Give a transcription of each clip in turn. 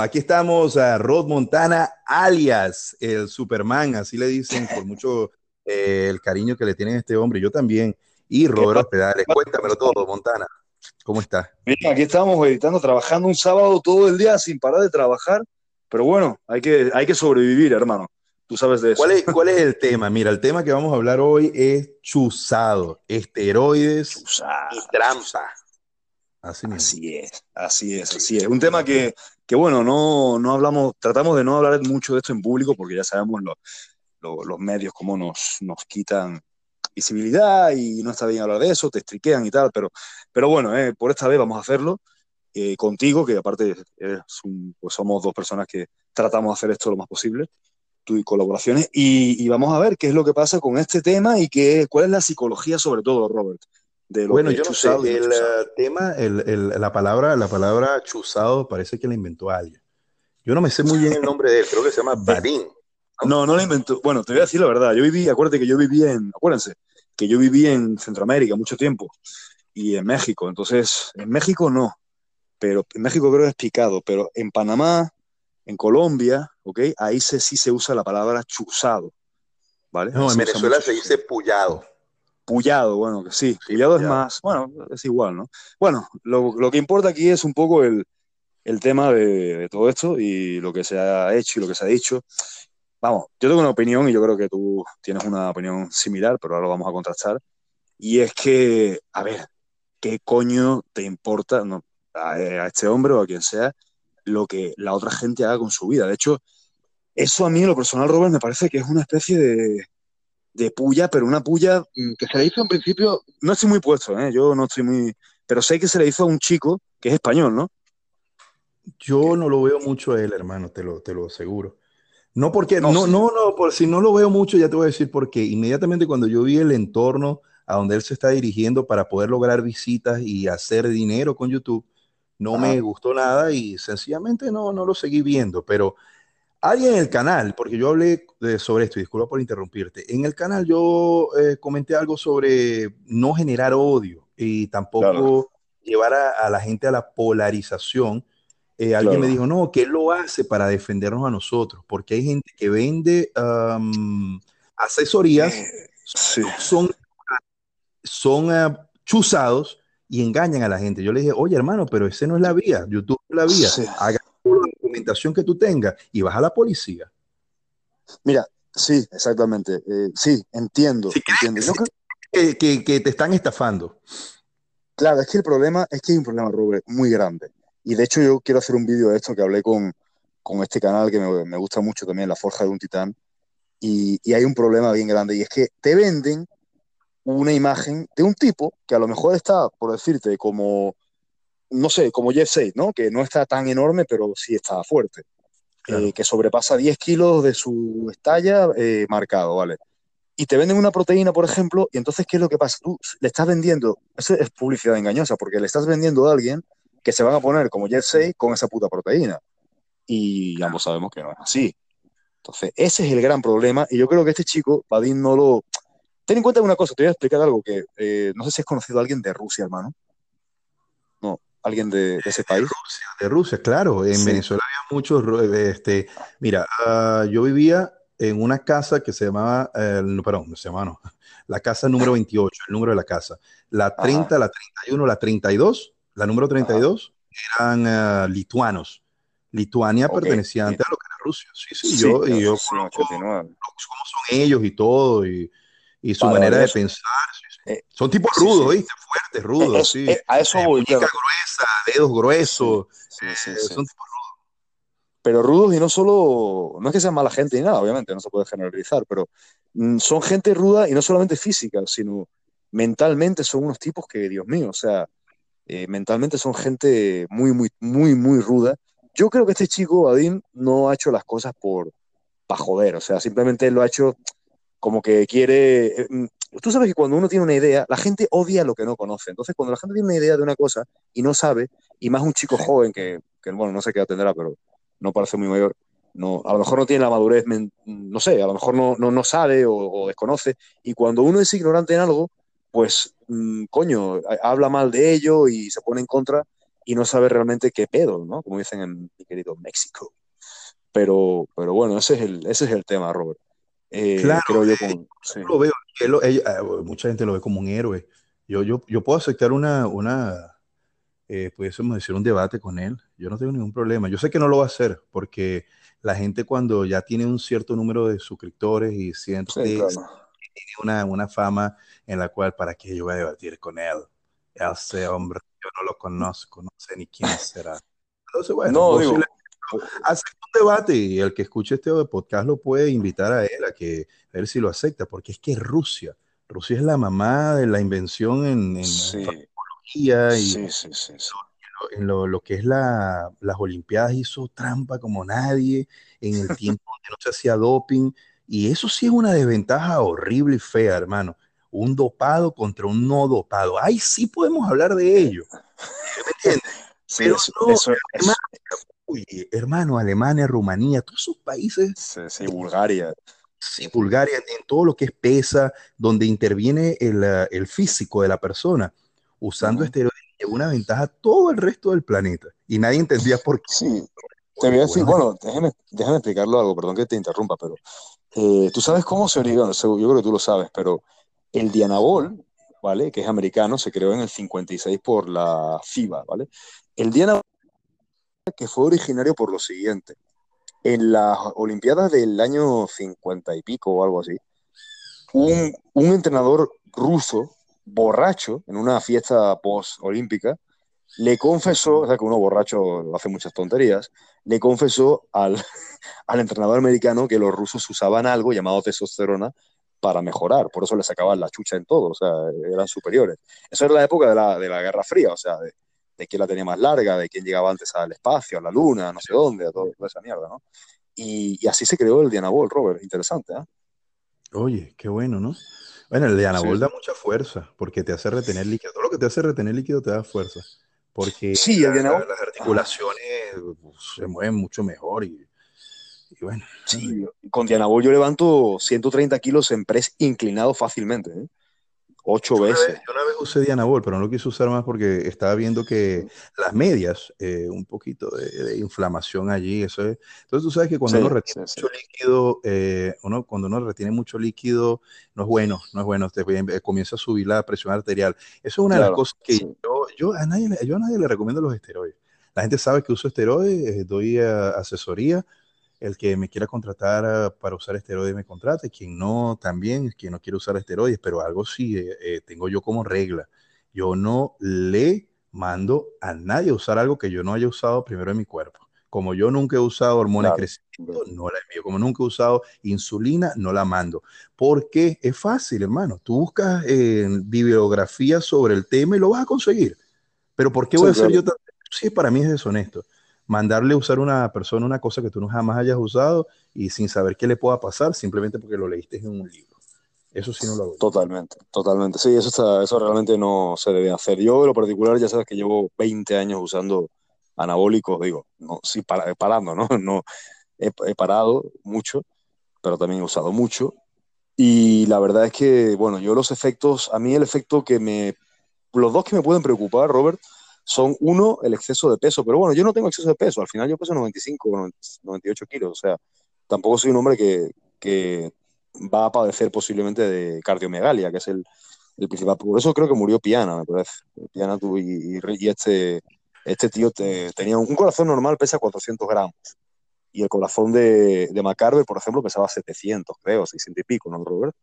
Aquí estamos a Rod Montana, alias el Superman, así le dicen por mucho eh, el cariño que le tienen a este hombre. Yo también. Y Robert Pedales, cuéntamelo todo, Montana. ¿Cómo estás? Mira, aquí estamos editando, trabajando un sábado todo el día sin parar de trabajar, pero bueno, hay que, hay que sobrevivir, hermano. Tú sabes de eso. ¿Cuál es, ¿Cuál es el tema? Mira, el tema que vamos a hablar hoy es chuzado, esteroides y trampa. Así, así, es, así es, así es. Un tema que, que bueno, no, no, hablamos, tratamos de no hablar mucho de esto en público porque ya sabemos los medios cómo nos, nos quitan visibilidad y no está bien hablar de eso, te estriquean y tal, pero, pero bueno, eh, por esta vez vamos a hacerlo eh, contigo, que aparte pues somos dos personas que tratamos de hacer esto lo más posible, tú y colaboraciones, y, y, vamos a ver qué es lo que pasa con este tema y qué, cuál es la psicología sobre todo, Robert bueno, yo no sé, el eh, tema, el, el, la, palabra, la palabra chuzado parece que la inventó alguien. Yo no me sé muy bien el nombre de él, creo que se llama Badín. No, no la inventó. Bueno, te voy a decir la verdad. Yo viví, acuérdate que yo viví en, acuérdense, que yo viví en Centroamérica mucho tiempo y en México. Entonces, en México no, pero en México creo que es picado, pero en Panamá, en Colombia, ¿ok? Ahí se, sí se usa la palabra chuzado, ¿vale? No, en Venezuela se dice pullado. Pullado, bueno, que sí, Pullado es más, bueno, es igual, ¿no? Bueno, lo, lo que importa aquí es un poco el, el tema de, de, todo esto y lo que se ha hecho y lo que se ha dicho. Vamos, yo tengo una opinión y yo creo que tú tienes una opinión similar, pero ahora lo vamos a contrastar. Y es que, a ver, ¿qué coño te importa no, a, a, este hombre o a quien sea lo que la otra gente haga con su vida? De hecho, eso a mí, en lo personal, Robert, me parece que es una especie de, de puya, pero una puya mm, que se le hizo en principio, no estoy muy puesto, ¿eh? yo no estoy muy, pero sé que se le hizo a un chico que es español, ¿no? Yo no lo veo mucho a él, hermano, te lo, te lo aseguro. No porque, no, no, no, no, por si no lo veo mucho, ya te voy a decir por qué. Inmediatamente cuando yo vi el entorno a donde él se está dirigiendo para poder lograr visitas y hacer dinero con YouTube, no me gustó nada y sencillamente no, no lo seguí viendo, pero alguien en el canal, porque yo hablé de, sobre esto, y disculpa por interrumpirte, en el canal yo eh, comenté algo sobre no generar odio y tampoco claro. llevar a, a, la gente a la polarización. Eh, alguien claro. me dijo, no, que él lo hace para defendernos a nosotros, porque hay gente que vende um, asesorías, eh, sí. son, son uh, chuzados y engañan a la gente. Yo le dije, oye hermano, pero ese no es la vía, YouTube es la vía. Sí. Haga documentación que tú tengas y vas a la policía. Mira, sí, exactamente. Eh, sí, entiendo. Sí, entiendo. Sí, que, que, que, te están estafando. Claro, es que el problema es que hay un problema, Robert, muy grande. Y de hecho yo quiero hacer un vídeo de esto que hablé con, con este canal que me, me, gusta mucho también, La Forja de un Titán. Y, y hay un problema bien grande y es que te venden una imagen de un tipo que a lo mejor está, por decirte, como no sé, como Jeff 6, ¿no? Que no está tan enorme, pero sí está fuerte. Claro. Eh, que sobrepasa 10 kilos de su estalla eh, marcado, ¿vale? Y te venden una proteína, por ejemplo, y entonces, ¿qué es lo que pasa? Tú le estás vendiendo, eso es publicidad engañosa, porque le estás vendiendo a alguien que se van a poner como Jeff 6 con esa puta proteína. Y ambos sabemos que no es así. Entonces, ese es el gran problema, y yo creo que este chico, Padín, no lo... Ten en cuenta una cosa, te voy a explicar algo que eh, no sé si has conocido a alguien de Rusia, hermano alguien de, de ese país? De Rusia, de Rusia claro. En sí. Venezuela había muchos. Este, mira, uh, yo vivía en una casa que se llamaba, eh, no, perdón, se llamaba, no, la casa número 28, el número de la casa. La 30, Ajá. la 31, la 32, la número 32 Ajá. eran uh, lituanos. Lituania okay. pertenecía antes a lo que era Rusia. Sí, sí, sí yo, y yo conozco cómo son ellos y todo, y, y su manera de pensar. Eh, Son tipos rudos, sí, ¿viste? Fuertes, rudos, es, sí. Es, a eso voy. Pero... gruesa, dedos gruesos. Sí, sí, eh, son tipos rudos. Pero rudos y no solo, no es que sean mala gente ni nada, obviamente, no se puede generalizar, pero mm, son gente ruda y no solamente física, sino mentalmente son unos tipos que, Dios mío, o sea, eh, mentalmente son gente muy, muy, muy, muy ruda. Yo creo que este chico, Adin, no ha hecho las cosas por para joder, o sea, simplemente lo ha hecho como que quiere, mm, tú sabes que cuando uno tiene una idea, la gente odia lo que no conoce. Entonces, cuando la gente tiene una idea de una cosa y no sabe, y más un chico joven que, que bueno, no sé qué edad tendrá, pero no parece muy mayor, no, a lo mejor no tiene la madurez, no sé, a lo mejor no, no, no sabe o, o, desconoce, y cuando uno es ignorante en algo, pues, mmm, coño, habla mal de ello y se pone en contra, y no sabe realmente qué pedo, ¿no? Como dicen en mi querido México. Pero, pero bueno, ese es el, ese es el tema, Robert. Eh, claro, creo yo, con, lo veo, ah, mucha gente lo ve como un héroe. Yo, yo, yo puedo aceptar una, una eh, pudiésemos decir, un debate con él. Yo no tengo ningún problema. Yo sé que no lo va a hacer porque la gente cuando ya tiene un cierto número de suscriptores y siente que tiene una, una, fama en la cual, ¿para qué yo voy a debatir con él? Ese hombre, yo no lo conozco, no sé ni quién será. Entonces, bueno, no, digo, hace un debate y el que escuche este podcast lo puede invitar a él a que a ver si lo acepta, porque es que Rusia, Rusia es la mamá de la invención en, en farmacología y sí, sí, sí, en lo, lo, que es la, las Olimpiadas hizo trampa como nadie, en el tiempo donde no se hacía doping, y eso sí es una desventaja horrible y fea, hermano. Un dopado contra un no dopado. Ahí sí podemos hablar de ello. ¿Me entiendes? Pero no, hermano, Alemania, Rumanía, todos esos países. Sí, Bulgaria. Sí, Bulgaria, en todo lo que es pesa, donde interviene el, el físico de la persona, usando esteroides, una ventaja todo el resto del planeta. Y nadie entendía por qué. Sí, te voy a decir, bueno, déjame, déjame explicarlo algo, perdón que te interrumpa, pero eh, tú sabes cómo se originó, yo creo que tú lo sabes, pero el Dianabol, ¿vale? Que es americano, se creó en el 56 por la FIBA, ¿vale? El Dianabol que fue originario por lo siguiente. En las Olimpiadas del año 50 y pico o algo así, un, un entrenador ruso, borracho, en una fiesta post-olímpica, le confesó, o sea que uno borracho hace muchas tonterías, le confesó al, al entrenador americano que los rusos usaban algo llamado testosterona para mejorar, por eso le sacaban la chucha en todo, o sea, eran superiores. Eso era la época de la, de la Guerra Fría, o sea, de, de quién la tenía más larga, de quién llegaba antes al espacio, a la luna, no sé dónde, a toda esa mierda, ¿no? Y, así se creó el Dianabol, Robert, interesante, ¿eh? Oye, qué bueno, ¿no? Bueno, el Dianabol da mucha fuerza porque te hace retener líquido. Todo lo que te hace retener líquido te da fuerza. Porque sí, el las articulaciones se mueven mucho mejor y, bueno. Sí, con Dianabol yo levanto 130 kilos en press inclinado fácilmente. ¿eh? Ocho veces. yo una vez usé Dianabol, pero no lo quise usar más porque estaba viendo que las medias, eh, un poquito de, inflamación allí, eso es. Entonces tú sabes que cuando uno retiene mucho líquido, eh, uno, cuando uno retiene mucho líquido, no es bueno, no es bueno, te, eh, comienza a subir la presión arterial. Eso es una de las cosas que yo, yo, a nadie, yo a nadie le recomiendo los esteroides. La gente sabe que uso esteroides, doy asesoría, el que me quiera contratar ah, para usar esteroides me contrate, quien no también, quien no quiere usar esteroides, pero algo sí eh, eh, tengo yo como regla. Yo no le mando a nadie a usar algo que yo no haya usado primero en mi cuerpo. Como yo nunca he usado hormonas de crecimiento, no la envío. Como nunca he usado insulina, no la mando. Porque es fácil, hermano. Tú buscas en bibliografía sobre el tema y lo vas a conseguir. Pero ¿por qué voy a hacer yo tan... Sí, para mí es deshonesto mandarle usar a una persona una cosa que tú no jamás hayas usado y sin saber qué le pueda pasar simplemente porque lo leíste en un libro. Eso sí no lo hago. Totalmente, totalmente. Sí, eso, está, eso realmente no se debe hacer. Yo, en lo particular, ya sabes que llevo 20 años usando anabólicos, digo, no, sí, parando, ¿no? no he, he, parado mucho, pero también he usado mucho. Y la verdad es que, bueno, yo los efectos, a mí el efecto que me, los dos que me pueden preocupar, Robert, son uno, el exceso de peso, pero bueno, yo no tengo exceso de peso, al final yo peso 95, 98 kilos, o sea, tampoco soy un hombre que, que va a padecer posiblemente de cardiomegalia, que es el, el, principal. Por eso creo que murió Piana, me parece. Piana tú y, y, este, este tío te, tenía un, corazón normal, pesa 400 gramos. Y el corazón de, de McCarver, por ejemplo, pesaba 700, creo, 600 y pico, ¿no, Robert?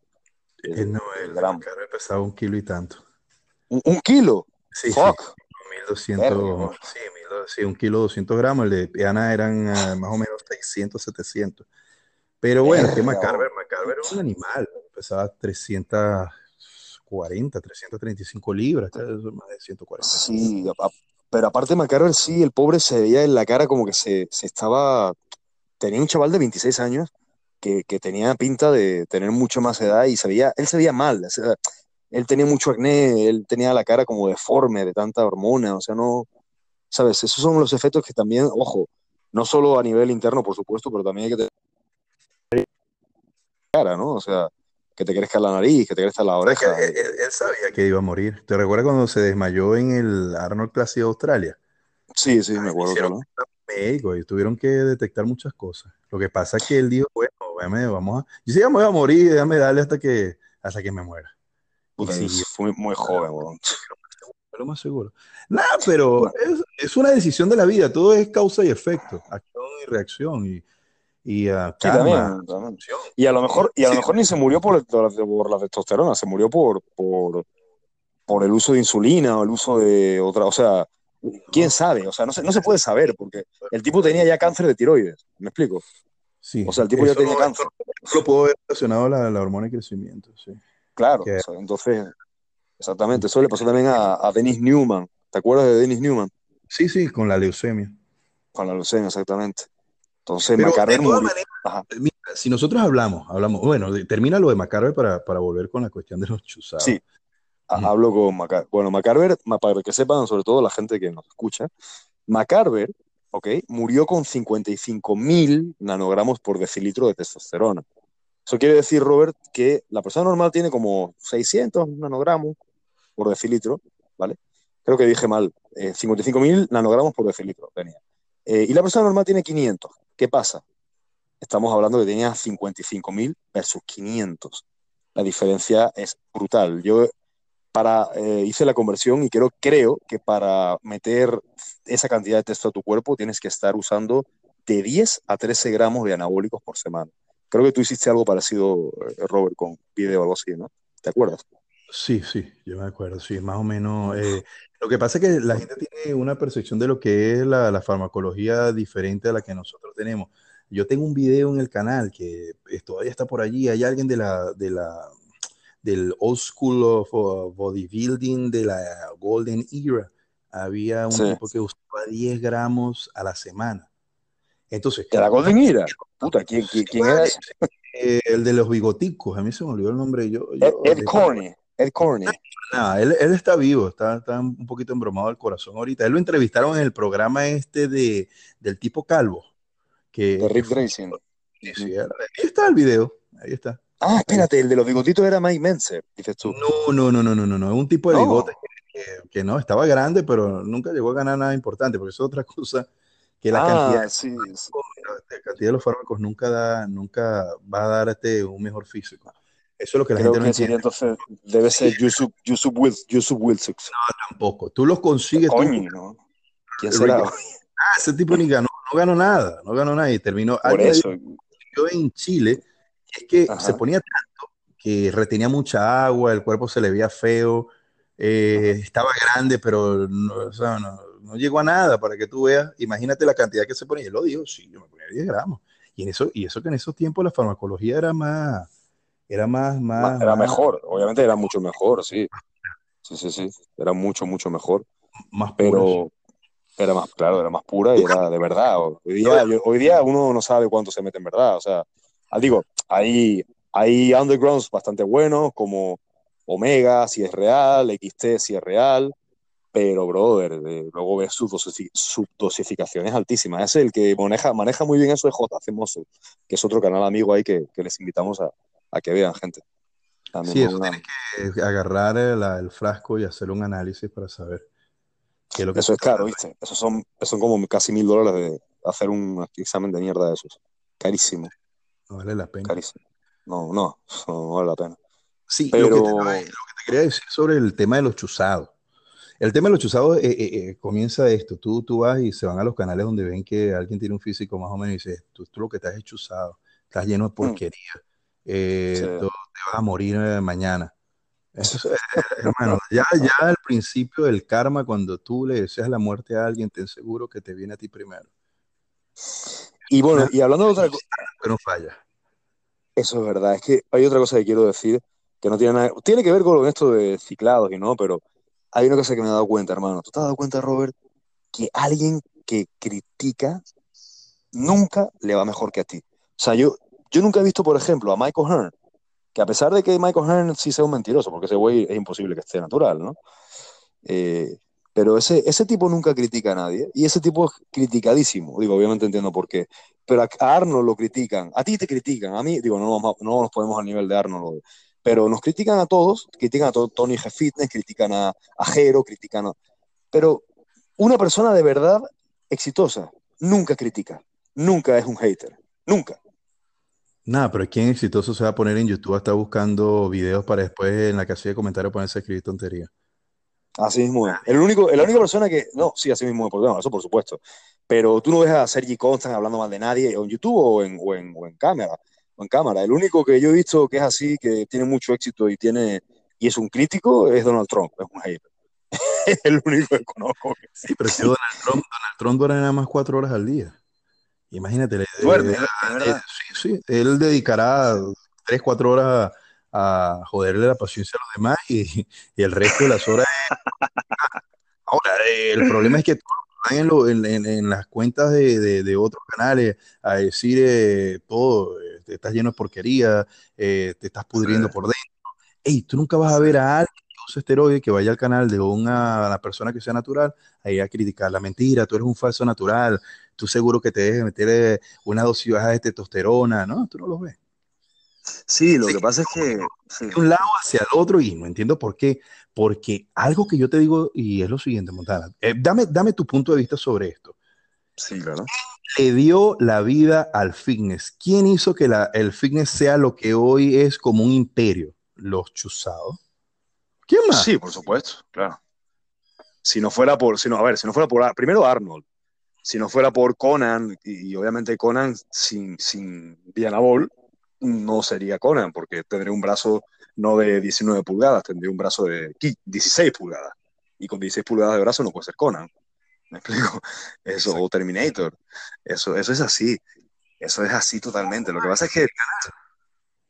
El, no, el, McCarver pesaba un kilo y tanto. ¿Un, kilo? Sí, Fuck. 1200, sí, sí, un kilo 200 gramos, el de Piana eran uh, más o menos 600, 700. Pero bueno, que McCarver, McCarver es un animal, pesaba 340, 335 libras, más de 140. Sí, pero aparte McCarver sí, el pobre se veía en la cara como que se, se estaba, tenía un chaval de 26 años que, que, tenía pinta de tener mucho más edad y se veía, él se veía mal, él tenía mucho acné, él tenía la cara como deforme de tanta hormona, o sea, no, ¿sabes? Esos son los efectos que también, ojo, no solo a nivel interno, por supuesto, pero también hay que tener cara, ¿no? O sea, que te crezca la nariz, que te crezca la oreja. él, sabía que iba a morir. ¿Te recuerdas cuando se desmayó en el Arnold Classic de Australia? Sí, sí, me acuerdo. Hicieron médico y tuvieron que detectar muchas cosas. Lo que pasa es que él dijo, bueno, vamos a... Yo sí, ya me voy a morir, déjame darle hasta que, hasta que me muera. Puta, sí, muy joven, weón. Lo más seguro. Nada, pero es, es, una decisión de la vida. Todo es causa y efecto, acción y reacción. Y, y uh, sí, también, también. Y a lo mejor, y a lo mejor ni se murió por, por la testosterona, se murió por, por, por el uso de insulina o el uso de otra, o sea, quién sabe, o sea, no se, no se puede saber, porque el tipo tenía ya cáncer de tiroides, ¿me explico? Sí. O sea, el tipo ya tenía cáncer. Lo puedo ver relacionado a la, la, hormona de crecimiento, sí. Claro, que... o sea, entonces, exactamente, eso le pasó también a, a Dennis Newman. ¿Te acuerdas de Dennis Newman? Sí, sí, con la leucemia. Con la leucemia, exactamente. Entonces, Macarver murió. Manera, mira, si nosotros hablamos, hablamos, bueno, termina lo de Macarver para, para volver con la cuestión de los chuzados. Sí, hablo con Macarver. Bueno, Macarver, para que sepan, sobre todo la gente que nos escucha, Macarver, ¿ok? Murió con 55 mil nanogramos por decilitro de testosterona. Eso quiere decir, Robert, que la persona normal tiene como 600 nanogramos por decilitro, ¿vale? Creo que dije mal, eh, 55 mil nanogramos por decilitro tenía. Eh, y la persona normal tiene 500. ¿Qué pasa? Estamos hablando que tenía 55 mil versus 500. La diferencia es brutal. Yo para, eh, hice la conversión y creo, creo que para meter esa cantidad de texto a tu cuerpo tienes que estar usando de 10 a 13 gramos de anabólicos por semana. Creo que tú hiciste algo parecido, eh, Robert, con video o algo así, ¿no? ¿Te acuerdas? Sí, sí, yo me acuerdo, sí, más o menos. Eh, lo que pasa es que la gente tiene una percepción de lo que es la, la, farmacología diferente a la que nosotros tenemos. Yo tengo un video en el canal que todavía está por allí. Hay alguien de la, de la, del old school of uh, bodybuilding de la golden era. Había un sí. tipo que usaba 10 gramos a la semana. Entonces, ¿De la golden era? Puta, ¿quién, quién, quién era ese? Eh, el de los bigoticos, a mí se me olvidó el nombre. Yo, Ed, yo, Ed Corney. Ed Corney. No, él, él, está vivo, está, está, un poquito embromado al corazón ahorita. Él lo entrevistaron en el programa este de, del tipo calvo. Que, de Rick Racing. Sí, sí, ahí está el video, ahí está. Ah, espérate, el de los bigotitos era Mike Menzer, dices tú. No, no, no, no, no, no, no. un tipo de no. bigotes que, que, que, no, estaba grande, pero nunca llegó a ganar nada importante, porque eso es otra cosa que la, ah, cantidad, sí, sí. la cantidad de los fármacos nunca, da, nunca va a darte un mejor físico. Eso es lo que la Creo gente no que entiende. entonces debe ser Yusuf, Yusuf, Wills, Yusuf Wilsux. No, tampoco. Tú los consigues. Coño, tú, ¿no? ¿Quién será? Ah, ese tipo ni ganó, no ganó nada, no ganó nada y terminó. Por eso. Yo en Chile, es que Ajá. se ponía tanto que retenía mucha agua, el cuerpo se le veía feo, eh, estaba grande, pero no, o sea, no, no, llegó a nada para que tú veas. Imagínate la cantidad que se ponía. Y él lo dijo, sí, yo me ponía 10 gramos. Y, en eso, y eso que en esos tiempos la farmacología era más, era más, más era más, mejor, obviamente era mucho mejor, sí. Sí, sí, sí, era mucho, mucho mejor. Más pero pura, era más, claro, era más pura y era de verdad. Hoy día, hoy día uno no sabe cuánto se mete en verdad, o sea, digo, hay, hay undergrounds bastante buenos como Omega, si es real, XT, si es real, pero, brother, eh, luego ves sus subdosificaciones altísimas. Es el que maneja, maneja muy bien eso de JC Mosso, que es otro canal amigo ahí que, que les invitamos a, a, que vean, gente. También sí, eso una... tienes que agarrar el, el, frasco y hacer un análisis para saber qué es lo que Eso es caro, ¿viste? Eso son, son como casi mil dólares de hacer un examen de mierda de esos. Carísimo. No vale la pena. Carísimo. No, no, no vale la pena. Sí, pero... lo, que te, lo que te quería decir sobre el tema de los chuzados. El tema de los chuzados eh, eh, eh, comienza esto. Tú, tú vas y se van a los canales donde ven que alguien tiene un físico más o menos y dices, tú, tú lo que estás es chuzado, estás lleno de porquería, mm. sí. tú, te vas a morir mañana. Eso, hermano, ya, ya al principio del karma, cuando tú le deseas la muerte a alguien, ten seguro que te viene a ti primero. Y bueno, y hablando de otra cosa... Que no falla. Eso es verdad. Es que hay otra cosa que quiero decir que no tiene nada... Tiene que ver con esto de ciclados y no, pero hay una cosa que me he dado cuenta, hermano. ¿Tú te has dado cuenta, Robert, que alguien que critica nunca le va mejor que a ti? O sea, yo, yo nunca he visto, por ejemplo, a Michael Hearn, que a pesar de que Michael Hearn sí sea un mentiroso, porque ese güey es imposible que esté natural, ¿no? Eh, pero ese, ese tipo nunca critica a nadie, y ese tipo es criticadísimo. Digo, obviamente entiendo por qué. Pero a, Arnold lo critican, a ti te critican, a mí, digo, no, no nos ponemos al nivel de Arnold pero nos critican a todos, critican a Tony G Fitness, critican a, a Jero, critican a... Pero una persona de verdad exitosa nunca critica, nunca es un hater, nunca. Nada, pero ¿quién exitoso se va a poner en YouTube a estar buscando videos para después en la casilla de comentarios ponerse a escribir tonterías? Así mismo es. El único, la única persona que. No, sí, así mismo es, por eso por supuesto. Pero tú no ves a Sergi Constant hablando mal de nadie, en YouTube o en, o en, o en cámara. En cámara. El único que yo he visto que es así, que tiene mucho éxito y tiene y es un crítico, es Donald Trump, es un hater. es el único que conozco. Sí, pero si Donald Trump, Donald Trump duerme nada más cuatro horas al día. Imagínate. Duerme, sí, sí. Él dedicará tres, cuatro horas a, joderle la paciencia a los demás y, y el resto de las horas. Ahora, el problema es que en, en, en, las cuentas de, de, de, otros canales a decir eh, todo, eh, te estás lleno de porquería, eh, te estás pudriendo por dentro. Ey, tú nunca vas a ver a alguien que use esteroide que vaya al canal de una, una persona que sea natural ahí a criticar la mentira, tú eres un falso natural, tú seguro que te dejes meter una dosis baja de testosterona, ¿no? Tú no lo ves. Sí, lo sí, que pasa es que... Sí. De un lado hacia el otro y no entiendo por qué. Porque algo que yo te digo, y es lo siguiente, Montana, eh, dame, dame tu punto de vista sobre esto. Sí, claro. ¿Quién le dio la vida al fitness? ¿Quién hizo que la, el fitness sea lo que hoy es como un imperio? Los chuzados. ¿Quién más? Sí, por supuesto, claro. Si no fuera por, si no, a ver, si no fuera por, primero Arnold, si no fuera por Conan, y, y obviamente Conan sin, sin Diana Ball, no sería Conan, porque tendría un brazo no de 19 pulgadas, tendría un brazo de 16 pulgadas. Y con 16 pulgadas de brazo no puede ser Conan. ¿Me explico? Eso, o Terminator. Eso, eso es así. Eso es así totalmente. Lo que pasa es que.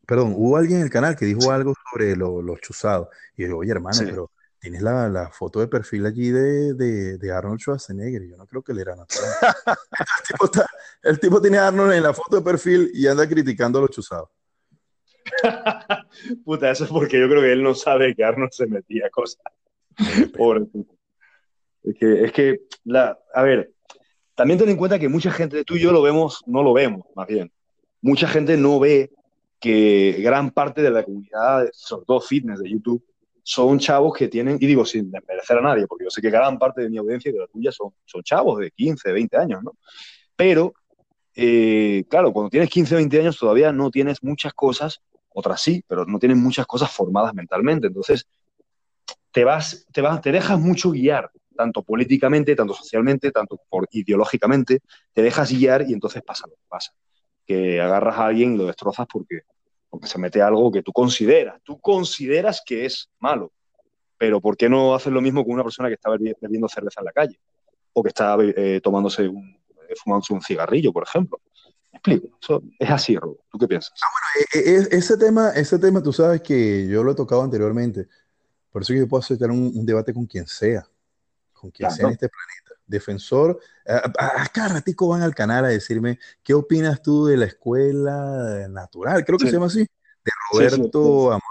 Perdón, hubo alguien en el canal que dijo sí. algo sobre los lo chuzados. Y yo digo, oye, hermano, sí. pero tienes la, la, foto de perfil allí de, de, de, Arnold Schwarzenegger. Yo no creo que él era natural. el, tipo está, el, tipo tiene a Arnold en la foto de perfil y anda criticando a los chuzados. Puta, eso es porque yo creo que él no sabe que Arnold se metía cosas. Pobre puta. Es que, es que la, a ver, también ten en cuenta que mucha gente, tú y yo lo vemos, no lo vemos, más bien. Mucha gente no ve que gran parte de la comunidad, sobre todo fitness de YouTube, son chavos que tienen, y digo sin desmerecer a nadie, porque yo sé que gran parte de mi audiencia y de la tuya son, son chavos de 15, 20 años, ¿no? Pero, eh, claro, cuando tienes 15, 20 años todavía no tienes muchas cosas, otras sí, pero no tienes muchas cosas formadas mentalmente. Entonces, te vas, te vas, te dejas mucho guiar, tanto políticamente, tanto socialmente, tanto por ideológicamente, te dejas guiar y entonces pasa lo que pasa. Que agarras a alguien y lo destrozas porque porque se mete algo que tú consideras, tú consideras que es malo, pero ¿por qué no haces lo mismo con una persona que está bebiendo cerveza en la calle? O que está eh, tomándose un, eh, fumándose un cigarrillo, por ejemplo. ¿Me explico? Eso es así, Robo. ¿Tú qué piensas? Ah, bueno, eh, ese, tema, ese tema tú sabes que yo lo he tocado anteriormente. Por eso yo puedo aceptar un, un debate con quien sea, con quien claro. sea en este planeta defensor. A, cada ratico van al canal a decirme, ¿qué opinas tú de la escuela natural? Creo que sí. se llama así, de Roberto sí, sí, Amor.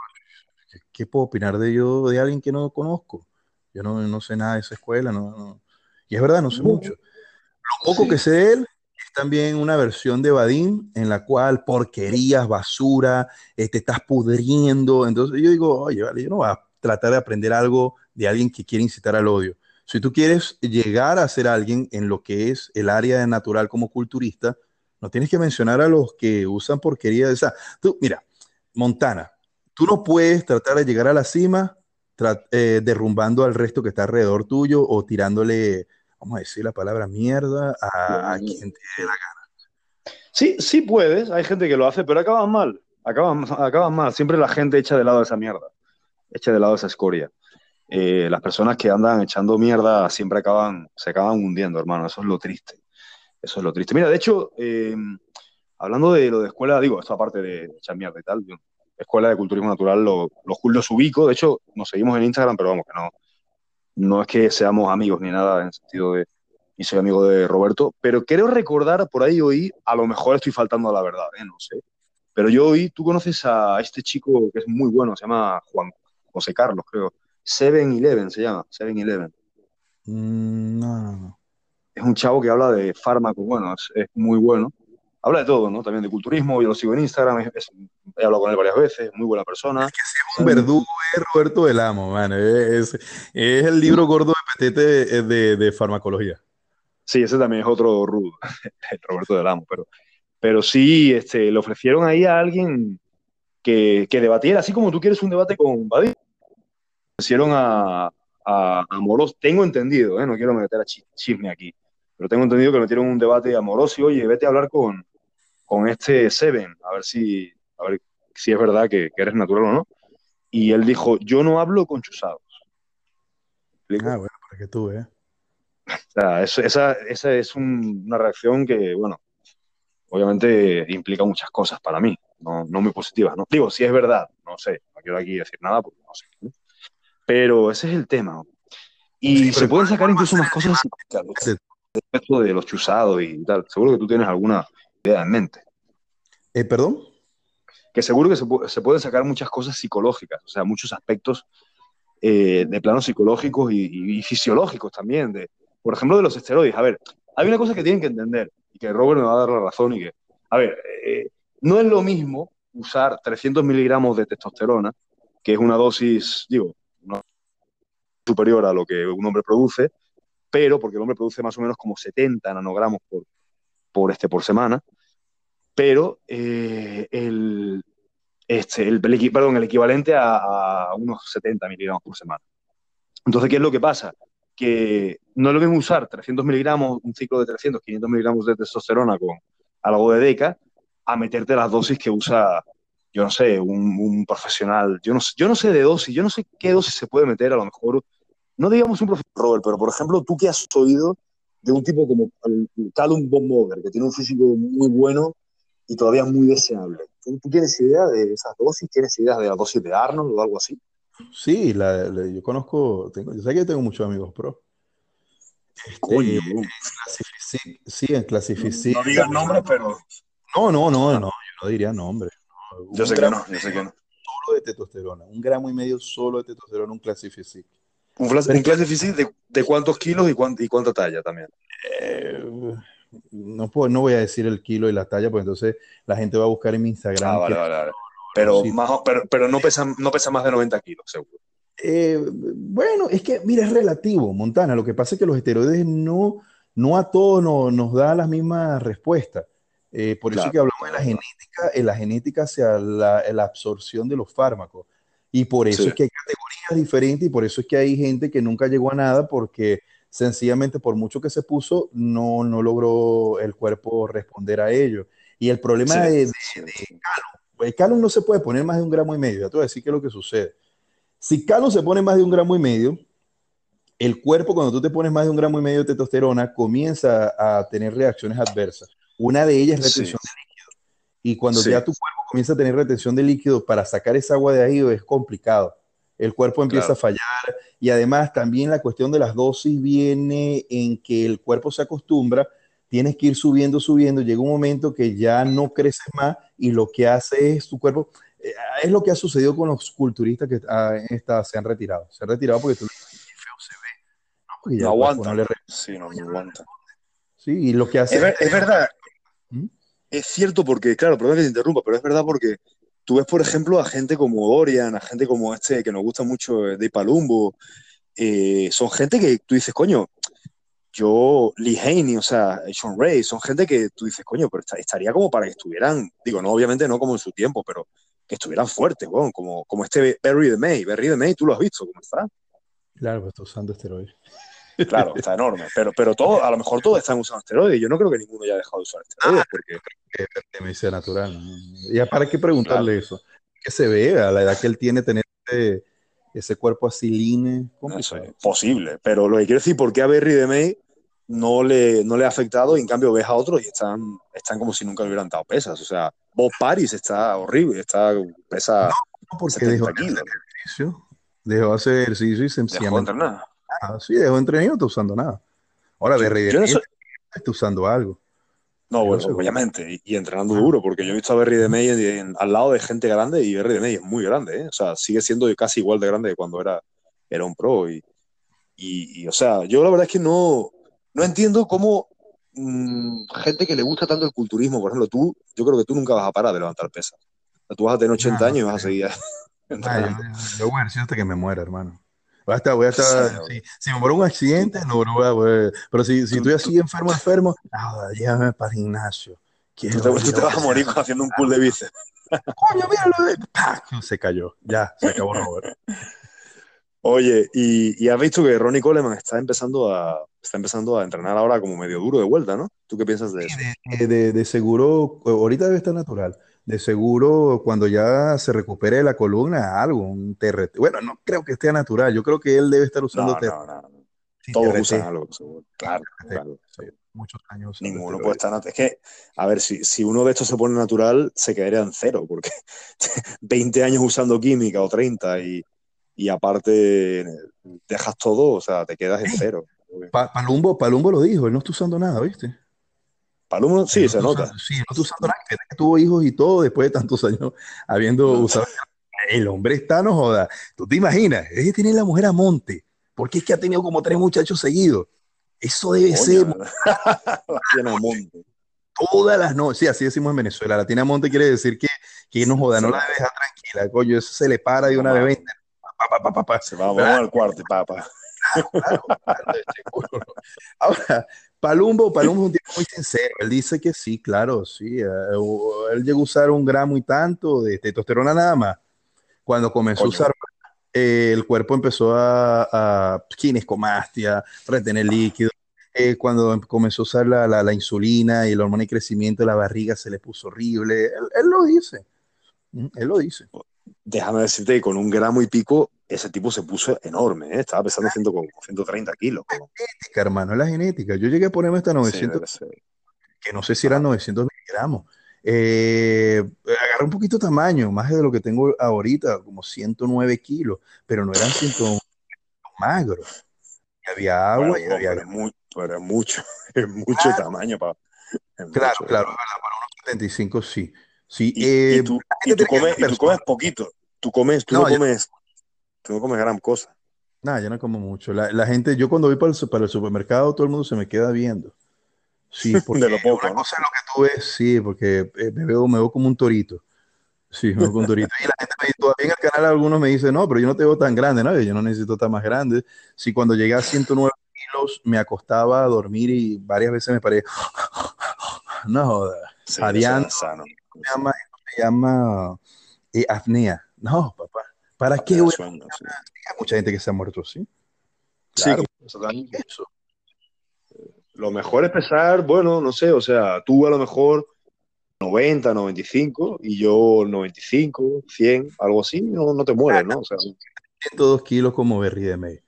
¿Qué, ¿Qué, puedo opinar de yo, de alguien que no conozco? Yo no, no sé nada de esa escuela, no, no. Y es verdad, no sé mucho. Lo poco que sé de él es también una versión de Vadim en la cual porquerías, basura, eh, te estás pudriendo. Entonces yo digo, oye, vale, yo no voy a tratar de aprender algo de alguien que quiere incitar al odio si tú quieres llegar a ser alguien en lo que es el área de natural como culturista, no tienes que mencionar a los que usan porquería de esa. Tú, mira, Montana, tú no puedes tratar de llegar a la cima eh, derrumbando al resto que está alrededor tuyo o tirándole, vamos a decir la palabra mierda, a, a quien te dé la gana. Sí, sí puedes, hay gente que lo hace, pero acaban mal, acaban, acaban mal. Siempre la gente echa de lado esa mierda, echa de lado esa escoria eh, las personas que andan echando mierda siempre acaban, se acaban hundiendo, hermano. Eso es lo triste. Eso es lo triste. Mira, de hecho, eh, hablando de lo de escuela, digo, esto aparte de echar mierda y tal, yo, escuela de culturismo natural, los lo, los ubico. De hecho, nos seguimos en Instagram, pero vamos, que no, no es que seamos amigos ni nada en el sentido de, y soy amigo de Roberto, pero quiero recordar, por ahí hoy, a lo mejor estoy faltando a la verdad, ¿eh? no sé. Pero yo hoy, tú conoces a este chico que es muy bueno, se llama Juan José Carlos, creo 7-Eleven se llama, 7-Eleven. Mm, no, no, no. Es un chavo que habla de fármacos, bueno, es, es, muy bueno. Habla de todo, ¿no? También de culturismo, yo lo sigo en Instagram, es, es, he hablado con él varias veces, muy buena persona. Es que si es un verdugo es Roberto del Amo, man. Es, es, el libro gordo de de, de, de, farmacología. Sí, ese también es otro rudo, Roberto del Amo, pero, pero sí, este, le ofrecieron ahí a alguien que, que debatiera, así como tú quieres un debate con Badir. Ofrecieron a, a, Moros, tengo entendido, ¿eh? no quiero meter a chisme aquí, pero tengo entendido que metieron un debate amoroso y oye, vete a hablar con, con este Seven, a ver si, a ver si es verdad que, que eres natural o no. Y él dijo, yo no hablo con chusados. Ah, bueno, para que tú veas. O sea, esa, esa, es una reacción que, bueno, obviamente implica muchas cosas para mí, no, no muy positivas, ¿no? Digo, si es verdad, no sé, no quiero aquí decir nada porque no sé. Pero ese es el tema. Y se pueden sacar incluso más cosas respecto de los chusados y tal. Seguro que tú tienes alguna idea en mente. Eh, ¿Perdón? Que seguro que se, se pueden sacar muchas cosas psicológicas, o sea, muchos aspectos eh, de planos psicológicos y, fisiológicos también, de, por ejemplo, de los esteroides. A ver, hay una cosa que tienen que entender y que Robert me va a dar la razón y que, a ver, eh, no es lo mismo usar 300 miligramos de testosterona, que es una dosis, digo, superior a lo que un hombre produce, pero porque el hombre produce más o menos como 70 nanogramos por, por, este, por semana, pero eh, el, este, el, perdón, el equivalente a, unos 70 miligramos por semana. Entonces, ¿qué es lo que pasa? Que no lo mismo usar 300 miligramos, un ciclo de 300, 500 miligramos de testosterona con algo de DECA, a meterte las dosis que usa, yo no sé, un, profesional. Yo no, yo no sé de dosis, yo no sé qué dosis se puede meter, a lo mejor, no digamos un profesor, Robert, pero por ejemplo, tú que has oído de un tipo como Callum Von que tiene un físico muy bueno y todavía muy deseable. ¿Tú, tienes idea de esas dosis? ¿Tienes idea de la dosis de Arnold o algo así? Sí, la, yo conozco, tengo, yo sé que tengo muchos amigos pro. Este, sí, en Classificity. No, no digas nombres, pero. No, no, no, no, yo no diría nombres. Yo sé que no, yo sé que no. Solo de testosterona, un gramo y medio solo de testosterona, un Classificity. ¿Un, un Classificity de, de, cuántos kilos y, cuánta, y cuánta talla también? Eh, no, puedo, no voy a decir el kilo y la talla, porque entonces la gente va a buscar en mi Instagram. Ah, pero, más, pero, pero, no, pesa, no pesa más de 90 kilos, seguro. Eh, bueno, es que, mira, es relativo, Montana. Lo que pasa es que los esteroides no, no a todos no, nos da las mismas respuestas. Eh, por eso que hablamos de la genética, en la genética hacia la, la absorción de los fármacos. Y por eso es que hay categorías diferentes y por eso es que hay gente que nunca llegó a nada porque sencillamente por mucho que se puso, no, no logró el cuerpo responder a ello. Y el problema de, de, el Calum no se puede poner más de un gramo y medio, ya te voy a decir qué es lo que sucede. Si Calum se pone más de un gramo y medio, el cuerpo cuando tú te pones más de un gramo y medio de testosterona comienza a tener reacciones adversas. Una de ellas es retención de líquido. Y cuando ya tu cuerpo comienza a tener retención de líquido, para sacar esa agua de ahí es complicado. El cuerpo empieza a fallar y además también la cuestión de las dosis viene en que el cuerpo se acostumbra, tienes que ir subiendo, subiendo, llega un momento que ya no creces más y lo que hace es tu cuerpo, eh, es lo que ha sucedido con los culturistas que ah, se han retirado, se han retirado porque tú feo se ve, no, aguanta, sí, no, aguanta. Sí, y lo que hace... Es, verdad, ¿Mm? Es cierto porque, claro, perdón que te interrumpa, pero es verdad porque tú ves, por ejemplo, a gente como Dorian, a gente como este que nos gusta mucho eh, de Palumbo, eh, son gente que tú dices, coño, yo, Lee Haney, o sea, Sean Ray, son gente que tú dices, coño, pero estaría como para que estuvieran, digo, no, obviamente no como en su tiempo, pero que estuvieran fuertes, bueno, como, como este Barry de May. Barry de May, tú lo has visto, ¿cómo está? Claro, pues está usando esteroides. Claro, está enorme, pero, pero todo, a lo mejor todos están usando esteroides. Yo no creo que ninguno haya dejado de usar esteroides. Ah, porque... Que me sea natural. ¿Y para qué preguntarle eso? Que se ve a la edad que él tiene tener ese, cuerpo así line. Eso es posible, pero lo que quiero decir, ¿por qué a Berry de May no le, no le ha afectado y en cambio ves a otros y están, están como si nunca le hubieran dado pesas? O sea, Bob Paris está horrible, está, pesa no, porque dejó kilos. Hacer ejercicio, dejó hacer ejercicio y sencillamente... Dejó entrenar. Ah, sí, de y no está usando nada. Ahora, de Berry está usando algo. No, bueno, obviamente, y, entrenando duro, porque yo he visto a Berry de May al lado de gente grande y Berry de May es muy grande, ¿eh? o sea, sigue siendo casi igual de grande que cuando era, era un pro. Y, y, o sea, yo la verdad es que no, no entiendo cómo mm, gente que le gusta tanto el culturismo, por ejemplo, tú, yo creo que tú nunca vas a parar de levantar pesas. Tú vas a tener 80 años y vas a seguir. Ah, yo, voy a decir hasta que me muera, hermano. Voy a estar, voy a estar, si, me muero un accidente, no, voy a, pero si, si estoy así enfermo, enfermo, nada, llévame para el gimnasio. Tú te, tú te vas a morir haciendo un pull de bíceps. Coño, míralo. Se cayó. Ya, se acabó Robert. Oye, y, y, has visto que Ronnie Coleman está empezando a está empezando a entrenar ahora como medio duro de vuelta, ¿no? ¿Tú qué piensas de eso? De, de, de seguro, ahorita debe estar natural. De seguro, cuando ya se recupere la columna, algo, un TRT. Bueno, no creo que esté natural. Yo creo que él debe estar usando no, TRT. No, no. Todos usan algo, seguro. Claro, claro. Sí muchos años. Ninguno puede estar Es que, a ver, si, si uno de estos se pone natural, se quedaría en cero, porque 20 años usando química o 30 y, y aparte dejas todo, o sea, te quedas en cero. Palumbo, Palumbo lo dijo, él no está usando nada, ¿viste? Palumbo, sí, se nota. sí, usando nada, que tuvo hijos y todo después de tantos años habiendo usado. El hombre está, no joda. Tú te imaginas, es que tiene la mujer a monte, porque es que ha tenido como tres muchachos seguidos. Eso debe ser. la monte. Todas las noches, sí, así decimos en Venezuela. La tiene a monte quiere decir que, que no joda, no la deja tranquila, coño. Eso se le para de una vez. Se va, vamos al cuarto, papá. Ahora, Palumbo, Palumbo es un tipo muy sincero. Él dice que sí, claro, sí. Eh, él llegó a usar un gramo y tanto de testosterona nada más. Cuando comenzó a usar eh, el cuerpo empezó a, a ginescomastia, retener líquido. Eh, cuando comenzó a usar la, la, insulina y el hormona de crecimiento, la barriga se le puso horrible. Él, lo dice. Mm, él lo dice. Déjame decirte que con un gramo y pico, ese tipo se puso enorme. ¿eh? Estaba pesando 130 kilos. La genética, hermano, es la genética. Yo llegué a ponerme hasta 900, que no sé si eran 900 miligramos. Eh, agarré un poquito de tamaño, más de lo que tengo ahorita, como 109 kilos, pero no eran 109 magros. había agua y había... Pero muy, pero mucho, es mucho tamaño para... Claro, claro, para unos 75 sí. Sí y, eh, tú, comes, poquito, tú comes, tú no, comes, tú no comes gran cosa. Nada, yo no como mucho. La, la, gente, yo cuando voy para el, para el supermercado, todo el mundo se me queda viendo. Sí, porque de lo poco, una cosa es lo que tú ves, sí, porque eh, me veo, me veo como un torito. Sí, me veo como un torito. Y la gente me dice, todavía en el canal algunos me dicen, no, pero yo no te veo tan grande, ¿no? Yo no necesito estar más grande. Si cuando llegué a 109 kilos me acostaba a dormir y varias veces me paré, no joda, sí, sano. Se llama, se llama eh, apnea. No, papá, ¿para qué? Sueño, sí. Hay mucha gente que se ha muerto así. Claro, sí, eso lo mejor es pesar, bueno, no sé, o sea, tú a lo mejor 90, 95 y yo 95, 100, algo así, no, no te mueres, ¿no? O sea, 102 kilos como Berry de May.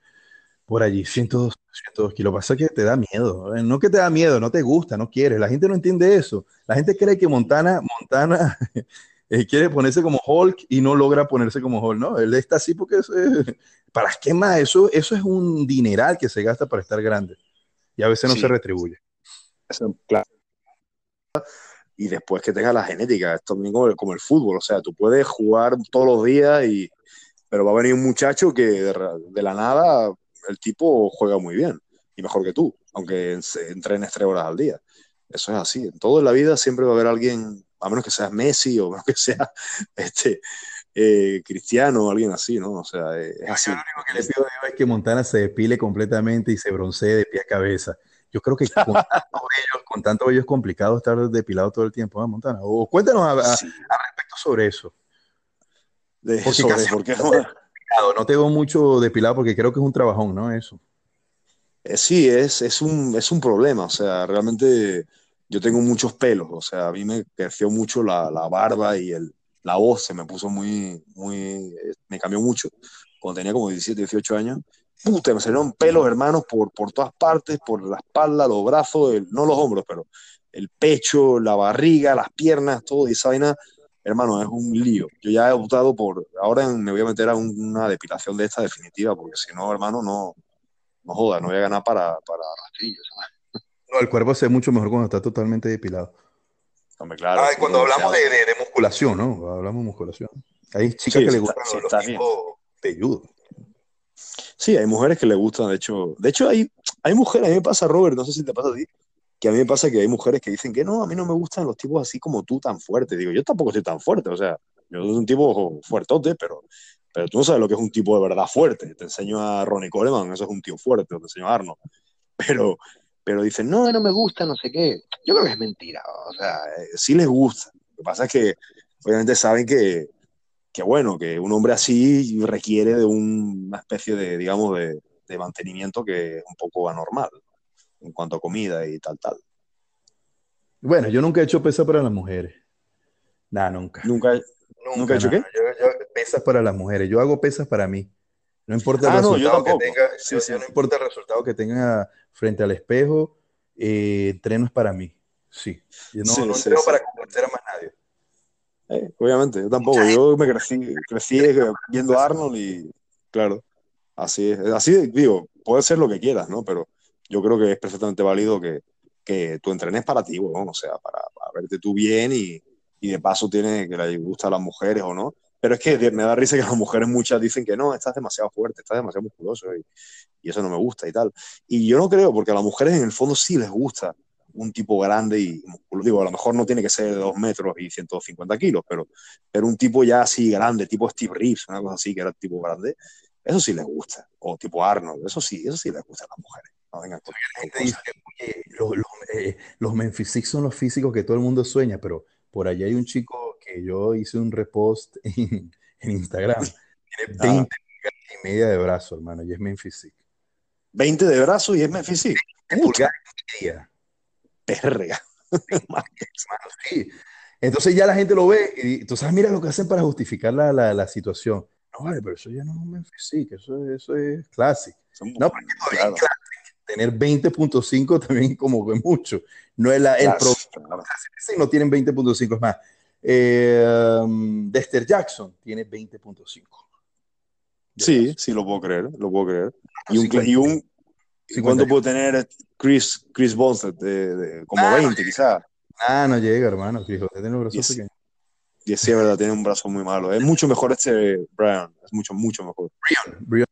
Por allí, 102, 102 kilos. Pasa que te da miedo. ¿eh? No que te da miedo, no te gusta, no quieres. La gente no entiende eso. La gente cree que Montana, Montana eh, quiere ponerse como Hulk y no logra ponerse como Hulk. No, él está así porque es, eh, ¿para qué más? Eso, eso es un dineral que se gasta para estar grande y a veces no se retribuye. claro. Y después que tenga la genética, esto también como el, como el fútbol, o sea, tú puedes jugar todos los días, y, pero va a venir un muchacho que de, la nada el tipo juega muy bien y mejor que tú, aunque entrenes tres horas al día. Eso es así. En toda la vida siempre va a haber alguien, a menos que seas Messi o a menos que sea este, eh, cristiano o alguien así, ¿no? O sea, eh, es así. Lo único que le pido a Dios es que Montana se despile completamente y se broncee de pie a cabeza. Yo creo que con tanto vello, es complicado estar depilado todo el tiempo, ¿no, Montana? O cuéntanos a, respecto sobre eso. De, porque sobre, porque no, no te veo mucho depilado porque creo que es un trabajón, ¿no? Eso. Eh, sí, es, es, un, es un problema. O sea, realmente yo tengo muchos pelos. O sea, a mí me creció mucho la, la barba y el, la voz se me puso muy, muy, me cambió mucho cuando tenía como 17, 18 años. Puta, me salieron pelos, hermanos, por, por todas partes, por la espalda, los brazos, no los hombros, pero el pecho, la barriga, las piernas, todo, y esa vaina, hermano, es un lío. Yo ya he optado por, ahora me voy a meter a una depilación de esta definitiva, porque si no, hermano, no, no joda, no voy a ganar para, para rastrillos. No, el cuerpo se ve mucho mejor cuando está totalmente depilado claro. Ah, cuando hablamos de, de, musculación, ¿no? Hablamos de musculación. Hay chicas que le gustan los, tipos Sí, hay mujeres que le gustan, de hecho. De hecho, hay, hay mujeres, a mí me pasa, Robert, no sé si te pasa a ti, que a mí me pasa que hay mujeres que dicen que no, a mí no me gustan los tipos así como tú, tan fuertes. Digo, yo tampoco soy tan fuerte, o sea, yo soy un tipo fuertote, pero pero tú no sabes lo que es un tipo de verdad fuerte. Te enseño a Ronnie Coleman, eso es un tío fuerte, te enseño a Arnold. Pero, pero dicen, no, no me gusta, no sé qué. Yo creo que es mentira, o sea, eh, sí les gusta. Lo que pasa es que obviamente saben que, que bueno, que un hombre así requiere de una especie de, digamos, de mantenimiento que es un poco anormal en cuanto a comida y tal, tal. Bueno, yo nunca he hecho pesa para las mujeres. Nada, nunca. ¿Nunca, nunca, he hecho qué? Yo, pesas para las mujeres. Yo hago pesas para mí. No importa el ah, resultado que tenga, no importa el resultado que tenga frente al espejo, eh, entreno es para mí. Sí. Yo no, no entreno para convencer a más nadie. Eh, obviamente, yo tampoco. Yo me crecí, crecí viendo a Arnold y, claro, así es. Así digo, puede ser lo que quieras, ¿no? Pero yo creo que es perfectamente válido que, que tú entrenes para ti, ¿no? o sea, para, verte tú bien y, y, de paso tiene que le gusta a las mujeres o no. Pero es que me da risa que las mujeres muchas dicen que no, estás demasiado fuerte, estás demasiado musculoso y, y eso no me gusta y tal. Y yo no creo, porque a las mujeres en el fondo sí les gusta un tipo grande y musculoso. Digo, a lo mejor no tiene que ser de 2 metros y 150 kilos, pero, pero un tipo ya así grande, tipo Steve Reeves, una cosa así, que era tipo grande, eso sí les gusta. O tipo Arnold, eso sí, eso sí les gusta a las mujeres. No vengan con, la gente dice, los, los, eh, los Memphis son los físicos que todo el mundo sueña, pero por allá hay un chico que yo hice un repost en, en Instagram. Tiene 20 ah. y media de brazo, hermano, y es Memphis 20 de brazo y es Memphis y media. Perra. sí. Entonces ya la gente lo ve y tú sabes, mira lo que hacen para justificar la, la, la situación. No, vale, pero eso ya no es un Memphis eso, eso es clásico. No, porque claro. Tener 20.5 también como que mucho. No es la, el problema. No tienen 20.5 es más. Eh, Dexter Jackson tiene 20.5. Sí, sí, lo puedo creer, lo puedo creer. Y un, y un ¿y cuánto puede tener Chris, Chris Bonstead? De, de, como ah, 20, quizás. Ah, no llega, hermano. Fijo, tiene un brazo pequeño. Y sí, es verdad, tiene un brazo muy malo. Es mucho mejor este Brian. Es mucho, mucho mejor. Brian. Brian.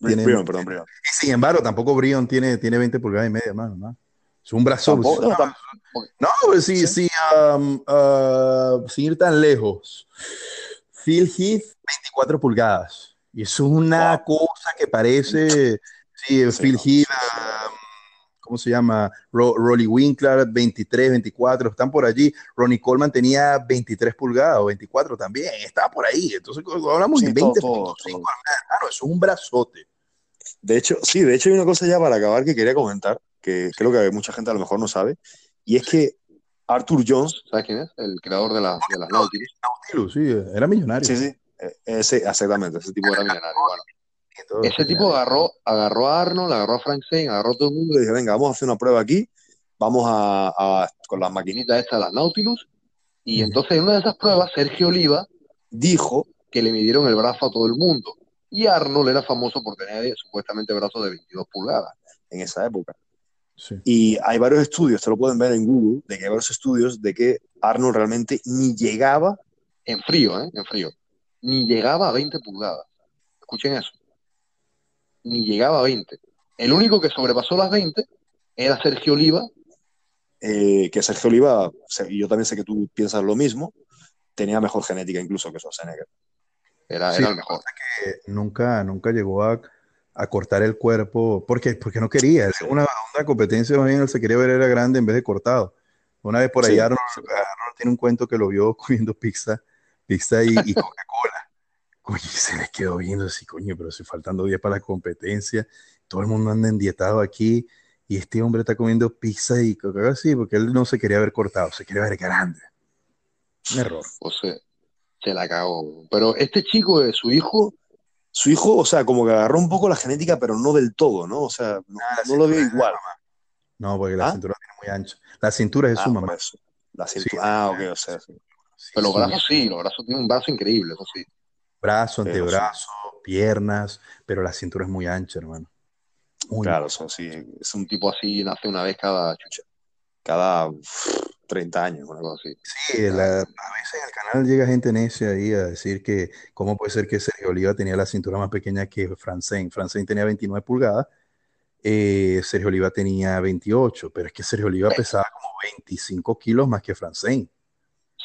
Tiene, Brian, perdón, Brian. Sin embargo, tampoco Brian tiene, tiene 20 pulgadas y media, mano. ¿no? Es un brazo. Tampoco, no, tampoco. no, pues sí, sí, um, uh, sin ir tan lejos. Phil Heath, 24 pulgadas. Y eso es una wow. cosa que parece. Sí, sí Phil Heath. Um, ¿cómo se llama? Ro Rolly Winkler, 23, 24, están por allí. Ronnie Coleman tenía 23 pulgadas o 24 también, estaba por ahí. Entonces, hablamos sí, de 20, todo, todo, todo. Claro, eso es un brazote. De hecho, sí, de hecho hay una cosa ya para acabar que quería comentar, que creo que mucha gente a lo mejor no sabe, y es que Arthur Jones, ¿sabes quién es? El creador de, la, de las Nautilus. Nautilus, sí, era millonario. Sí, sí, e, ese, exactamente, ese tipo era millonario. Bueno, ese tipo agarró, agarró a Arnold, agarró a Frank Zane, agarró a todo el mundo y dijo, venga, vamos a hacer una prueba aquí, vamos a, a con las maquinitas estas, las Nautilus, y entonces en una de esas pruebas, Sergio Oliva dijo que le midieron el brazo a todo el mundo, y Arnold era famoso por tener supuestamente brazos de 22 pulgadas en esa época. Sí. Y hay varios estudios, te lo pueden ver en Google, de que hay varios estudios de que Arnold realmente ni llegaba, en frío, ¿eh? En frío, ni llegaba a 20 pulgadas. Escuchen eso ni llegaba a 20. El único que sobrepasó las 20 era Sergio Oliva, eh, que Sergio Oliva, y yo también sé que tú piensas lo mismo, tenía mejor genética incluso que Schwarzenegger. Era, sí, era el mejor. Que nunca, nunca llegó a, a, cortar el cuerpo, porque, porque no quería. Sí. Una, una competencia, más bien él se quería ver era grande en vez de cortado. Una vez por allá, sí. Arnold, Arnold, tiene un cuento que lo vio comiendo pizza, pizza y, y Coca-Cola. Oye, se les quedó viendo así, coño, pero si faltando días para la competencia, todo el mundo anda endietado aquí y este hombre está comiendo pizza y coca así, porque él no se quería ver cortado, se quería ver grande. Un error. O sea, se la cagó. Pero este chico, de su hijo, su hijo, o sea, como que agarró un poco la genética, pero no del todo, ¿no? O sea, no, ah, no lo veo igual. No, porque la ¿Ah? cintura tiene muy ancha. La cintura es ah, su mamá. La cintura, sí, ah, ok, o sea, sí. Pero los brazos sí, los brazos tienen un brazo increíble, eso sí. Brazo, antebrazo, sí. piernas, pero la cintura es muy ancha, hermano. Muy claro, son, sí, es un tipo así, nace una vez cada chucha, cada 30 años, una cosa así. Sí, la, a veces en el canal llega gente necia ahí a decir que cómo puede ser que Sergio Oliva tenía la cintura más pequeña que Francén. Francén tenía 29 pulgadas, eh, Sergio Oliva tenía 28, pero es que Sergio Oliva pesaba como 25 kilos más que Francén.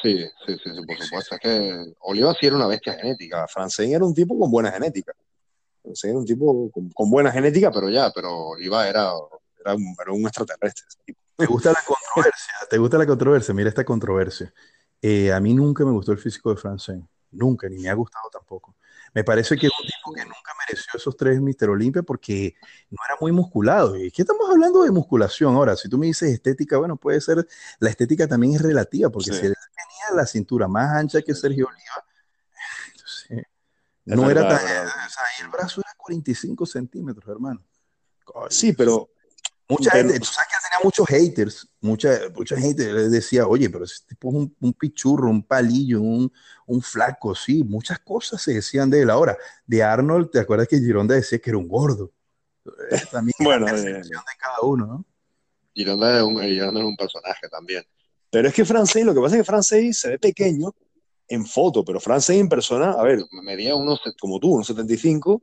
Sí, sí, sí, por supuesto. Es que Oliva sí era una bestia genética. Francén era un tipo con buena genética. Francén era un tipo con, buena genética, pero ya, pero Oliva era, era, un, extraterrestre. ¿Te gusta la controversia? ¿Te gusta la controversia? Mira esta controversia. Eh, a mí nunca me gustó el físico de Francén. Nunca, ni me ha gustado tampoco. Me parece que es un tipo que nunca mereció esos tres Mister Olimpia porque no era muy musculado. ¿Y qué estamos hablando de musculación ahora? Si tú me dices estética, bueno, puede ser, la estética también es relativa, porque si él tenía la cintura más ancha que Sergio Oliva, no era tan... O sea, el brazo era 45 centímetros, hermano. Sí, pero Mucha gente, tú sabes que tenía muchos haters, mucha, mucha gente le decía, oye, pero ese tipo es un, pichurro, un palillo, un, un, flaco, sí, muchas cosas se decían de él. Ahora, de Arnold, ¿te acuerdas que Gironda decía que era un gordo? También bueno, la eh, de cada uno, ¿no? Gironda es un, Gironda es un personaje también. Pero es que Francés, lo que pasa es que Francés se ve pequeño en foto, pero Francés en persona, a ver, medía unos, como tú, unos 75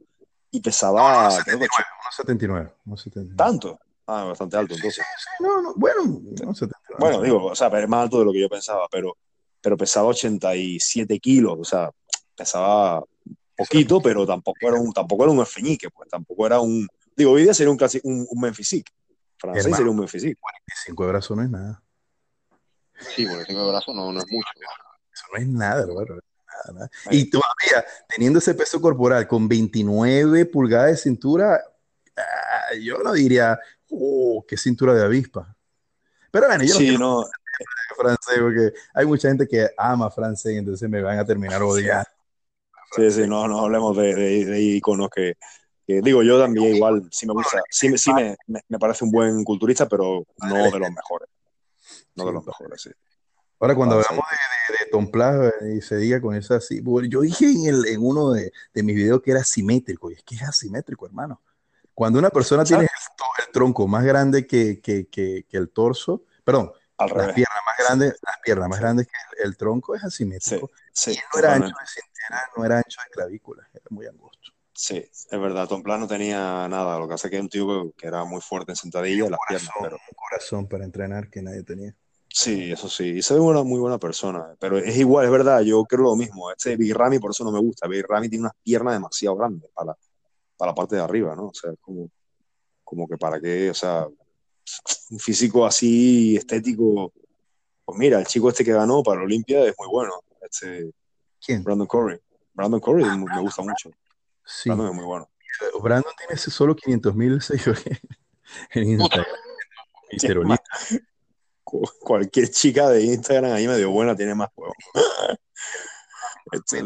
y pesaba... No, unos 79, unos 79, ¿Tanto? Ah, bastante alto, entonces. Sí, sí, no, no, bueno, no sé, bueno, digo, o sea, es más alto de lo que yo pensaba, pero, pero pesaba 87 kilos, o sea, pesaba poquito, pero tampoco era un, tampoco era un efeñique, pues tampoco era un, digo, hoy día sería un, casi un, un Memphisic, francés sería un Memphisic. 45 de brazo no es nada. Sí, 45 de brazo no, no es mucho. Eso no es nada, hermano. Nada, nada. Y todavía, teniendo ese peso corporal con 29 pulgadas de cintura, ah, yo no diría, oh, qué cintura de avispa. Pero bueno, yo sí, no, francés porque hay mucha gente que ama francés, entonces me van a terminar odiando. Sí, sí, no, no hablemos de, de, iconos que, digo, yo también igual, sí me gusta, sí, sí me, me, parece un buen culturista, pero no de los mejores. No de los mejores, sí. Ahora, cuando hablamos de, de, Tom Plas y se diga con esa así, yo dije en, el, en uno de, de mis videos que era simétrico, y es que es asimétrico, hermano. Cuando una persona tiene el, tronco más grande que, que, que, el torso, perdón, las piernas más grandes, las piernas más grandes que el, tronco es asimétrico. Sí, y no era ancho de cintura, no era ancho de clavícula, era muy angosto. Sí, es verdad, Tom Plan no tenía nada, lo que hace que es un tío que era muy fuerte en sentadilla, las piernas, pero... Un corazón para entrenar que nadie tenía. Sí, eso sí, y se ve una muy buena persona, pero es igual, es verdad, yo creo lo mismo, este Big Ramy por eso no me gusta, Big Ramy tiene unas piernas demasiado grandes para, para la parte de arriba, ¿no? O sea, como, como que para qué, o sea, un físico así estético. Pues mira, el chico este que ganó para la Olimpia es muy bueno. Este, ¿Quién? Brandon Curry. Brandon Curry me gusta mucho. Sí. Brandon es muy bueno. Brandon tiene solo 500 mil seguidores en Instagram. Cualquier chica de Instagram ahí medio buena tiene más juego. este,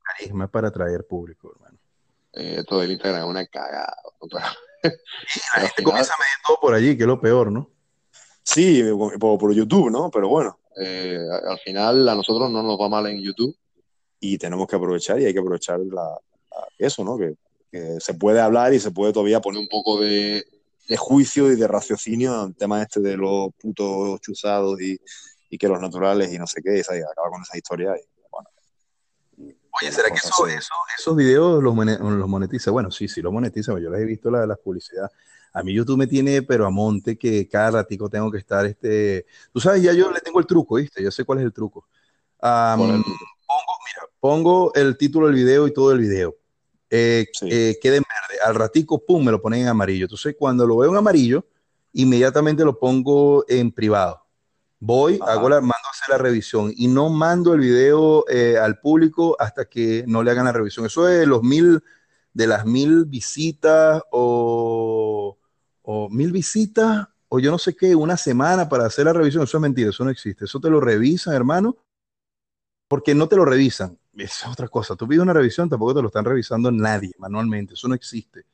carisma para atraer público, hermano eh, todo el Instagram es una cagada. la gente comienza a medir todo por allí, que es lo peor, ¿no? Sí, por, YouTube, ¿no? Pero bueno, eh, al final a nosotros no nos va mal en YouTube y tenemos que aprovechar y hay que aprovechar la, eso, ¿no? Que, se puede hablar y se puede todavía poner un poco de, juicio y de raciocinio al tema este de los putos chuzados y, que los naturales y no sé qué, y acaba con esa historia. Y, Oye, ¿será que eso, esos videos los, monetiza? Bueno, sí, sí, los monetiza. Yo les he visto la, la publicidad. A mí YouTube me tiene, pero a monte, que cada ratico tengo que estar, este... Tú sabes, ya yo le tengo el truco, ¿viste? Yo sé cuál es el truco. pongo, mira, pongo el título del video y todo el video. Eh, eh, queda en verde. Al ratico, pum, me lo ponen en amarillo. Entonces, cuando lo veo en amarillo, inmediatamente lo pongo en privado. Voy, hago la, mando a hacer la revisión y no mando el video eh, al público hasta que no le hagan la revisión. Eso es los mil, de las mil visitas o, o mil visitas o yo no sé qué, una semana para hacer la revisión. Eso es mentira, eso no existe. Eso te lo revisan, hermano, porque no te lo revisan. Es otra cosa. Tú pides una revisión, tampoco te lo están revisando nadie manualmente. Eso no existe.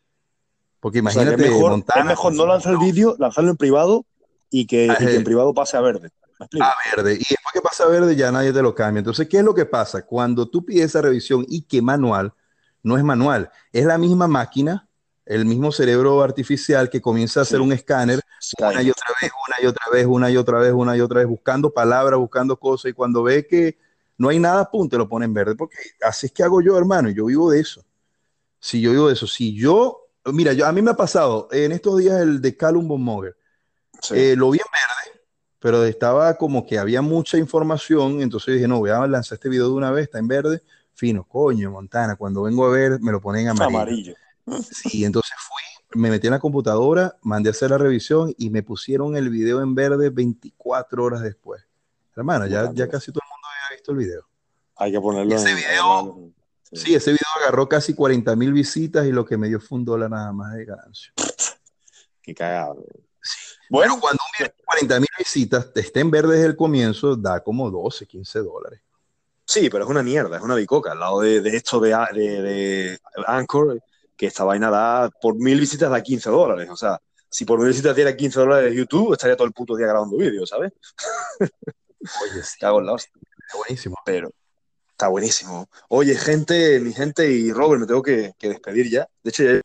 Porque imagínate, es mejor, es mejor no lanzar el vídeo, lanzarlo en privado y que, en privado pase a verde. A verde. Y después que pasa a verde ya nadie te lo cambia. Entonces, ¿qué es lo que pasa? Cuando tú pides esa revisión y que manual, no es manual, es la misma máquina, el mismo cerebro artificial que comienza a hacer un escáner una y otra vez, una y otra vez, una y otra vez, una y otra vez, buscando palabras, buscando cosas, y cuando ve que no hay nada, pum, te lo pone en verde, porque así es que hago yo, hermano, y yo vivo de eso. Si yo vivo de eso, si yo, mira, yo, a mí me ha pasado en estos días el de Calum von Moger, eh, lo vi en verde, pero estaba como que había mucha información, entonces dije, no, voy a lanzar este video de una vez, está en verde, fino, coño, Montana, cuando vengo a ver me lo ponen amarillo. amarillo. Sí, entonces fui, me metí en la computadora, mandé a hacer la revisión y me pusieron el video en verde 24 horas después. Hermano, ya, ya casi todo el mundo había visto el video. Hay que ponerlo ese video, sí. ese video agarró casi 40 mil visitas y lo que me dio fue un dólar nada más de ganancia. Qué cagado. Bueno, cuando un video de 40 mil visitas esté en verde desde el comienzo, da como 12, 15 dólares. Sí, pero es una mierda, es una bicoca. Al lado de, esto de, de, Anchor, que esta vaina da por mil visitas da 15 dólares. O sea, si por mil visitas diera 15 dólares de YouTube, estaría todo el puto día grabando vídeos, ¿sabes? Oye, sí. Cago en la hostia. Está buenísimo. Pero está buenísimo. Oye, gente, mi gente y Robert, me tengo que, despedir ya. De hecho, ya